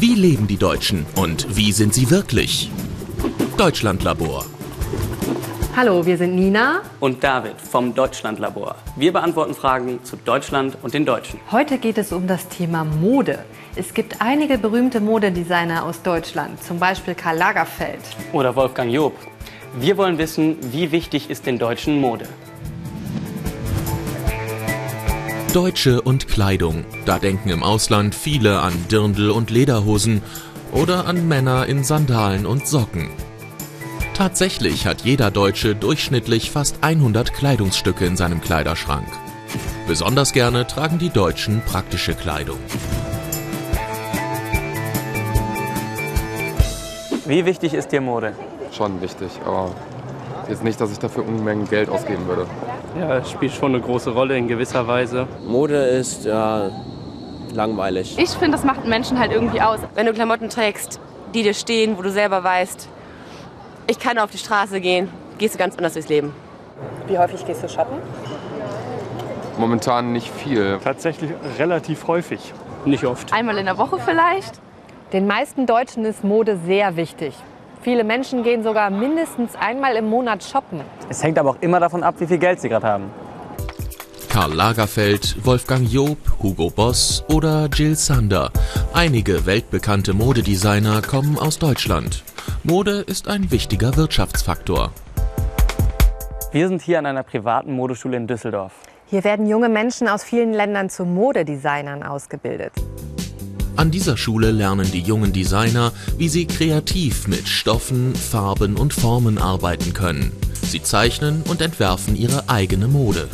Wie leben die Deutschen und wie sind sie wirklich? Deutschlandlabor. Hallo, wir sind Nina und David vom Deutschlandlabor. Wir beantworten Fragen zu Deutschland und den Deutschen. Heute geht es um das Thema Mode. Es gibt einige berühmte Modedesigner aus Deutschland, zum Beispiel Karl Lagerfeld. Oder Wolfgang Job. Wir wollen wissen, wie wichtig ist den Deutschen Mode? Deutsche und Kleidung. Da denken im Ausland viele an Dirndl und Lederhosen oder an Männer in Sandalen und Socken. Tatsächlich hat jeder Deutsche durchschnittlich fast 100 Kleidungsstücke in seinem Kleiderschrank. Besonders gerne tragen die Deutschen praktische Kleidung. Wie wichtig ist dir Mode? Schon wichtig, aber jetzt nicht, dass ich dafür Unmengen Geld ausgeben würde. Ja, es spielt schon eine große Rolle in gewisser Weise. Mode ist ja langweilig. Ich finde, das macht einen Menschen halt irgendwie aus. Wenn du Klamotten trägst, die dir stehen, wo du selber weißt, ich kann auf die Straße gehen, gehst du ganz anders durchs Leben. Wie häufig gehst du shoppen? Momentan nicht viel. Tatsächlich relativ häufig. Nicht oft. Einmal in der Woche vielleicht. Den meisten Deutschen ist Mode sehr wichtig. Viele Menschen gehen sogar mindestens einmal im Monat shoppen. Es hängt aber auch immer davon ab, wie viel Geld sie gerade haben. Karl Lagerfeld, Wolfgang Job, Hugo Boss oder Jill Sander. Einige weltbekannte Modedesigner kommen aus Deutschland. Mode ist ein wichtiger Wirtschaftsfaktor. Wir sind hier an einer privaten Modeschule in Düsseldorf. Hier werden junge Menschen aus vielen Ländern zu Modedesignern ausgebildet. An dieser Schule lernen die jungen Designer, wie sie kreativ mit Stoffen, Farben und Formen arbeiten können. Sie zeichnen und entwerfen ihre eigene Mode.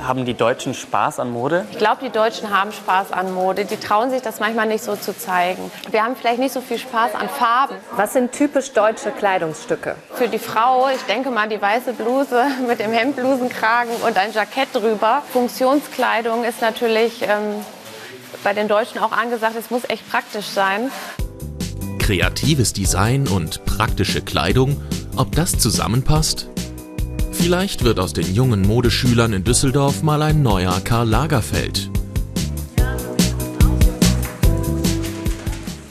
Haben die Deutschen Spaß an Mode? Ich glaube, die Deutschen haben Spaß an Mode. Die trauen sich das manchmal nicht so zu zeigen. Wir haben vielleicht nicht so viel Spaß an Farben. Was sind typisch deutsche Kleidungsstücke? Für die Frau, ich denke mal, die weiße Bluse mit dem Hemdblusenkragen und ein Jackett drüber. Funktionskleidung ist natürlich ähm, bei den Deutschen auch angesagt, es muss echt praktisch sein. Kreatives Design und praktische Kleidung, ob das zusammenpasst? Vielleicht wird aus den jungen Modeschülern in Düsseldorf mal ein neuer Karl Lagerfeld.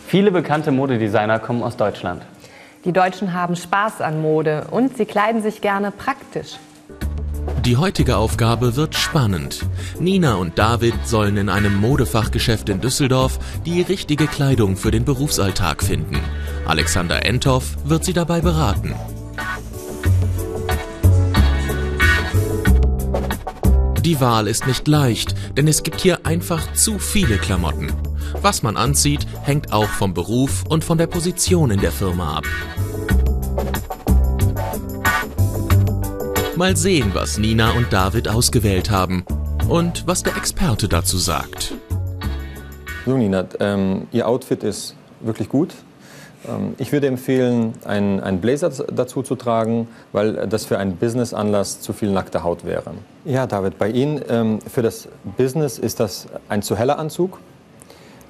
Viele bekannte Modedesigner kommen aus Deutschland. Die Deutschen haben Spaß an Mode und sie kleiden sich gerne praktisch. Die heutige Aufgabe wird spannend. Nina und David sollen in einem Modefachgeschäft in Düsseldorf die richtige Kleidung für den Berufsalltag finden. Alexander Enthoff wird sie dabei beraten. Die Wahl ist nicht leicht, denn es gibt hier einfach zu viele Klamotten. Was man anzieht, hängt auch vom Beruf und von der Position in der Firma ab. Mal sehen, was Nina und David ausgewählt haben und was der Experte dazu sagt. So Nina, ähm, Ihr Outfit ist wirklich gut. Ähm, ich würde empfehlen, einen, einen Blazer dazu zu tragen, weil das für einen Business-Anlass zu viel nackte Haut wäre. Ja, David, bei Ihnen ähm, für das Business ist das ein zu heller Anzug.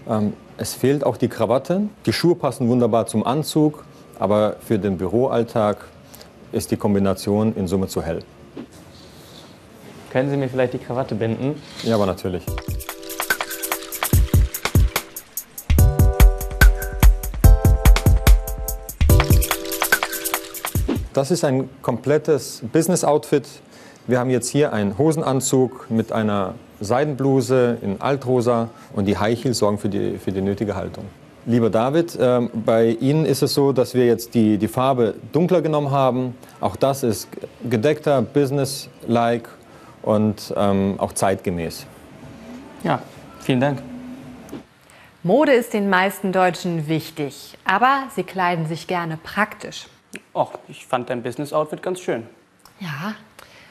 Ähm, es fehlt auch die Krawatte. Die Schuhe passen wunderbar zum Anzug, aber für den Büroalltag ist die Kombination in Summe zu hell. Können Sie mir vielleicht die Krawatte binden? Ja, aber natürlich. Das ist ein komplettes Business-Outfit. Wir haben jetzt hier einen Hosenanzug mit einer Seidenbluse in Altrosa und die High Heels sorgen für die, für die nötige Haltung. Lieber David, äh, bei Ihnen ist es so, dass wir jetzt die, die Farbe dunkler genommen haben. Auch das ist gedeckter, business-like und ähm, auch zeitgemäß. Ja, vielen Dank. Mode ist den meisten Deutschen wichtig, aber sie kleiden sich gerne praktisch. Och, ich fand dein Business-Outfit ganz schön. Ja,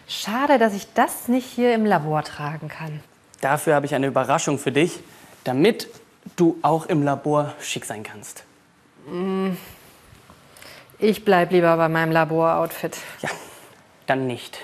schade, dass ich das nicht hier im Labor tragen kann. Dafür habe ich eine Überraschung für dich, damit du auch im Labor schick sein kannst. Mm. Ich bleib lieber bei meinem Labor-Outfit. Ja, dann nicht.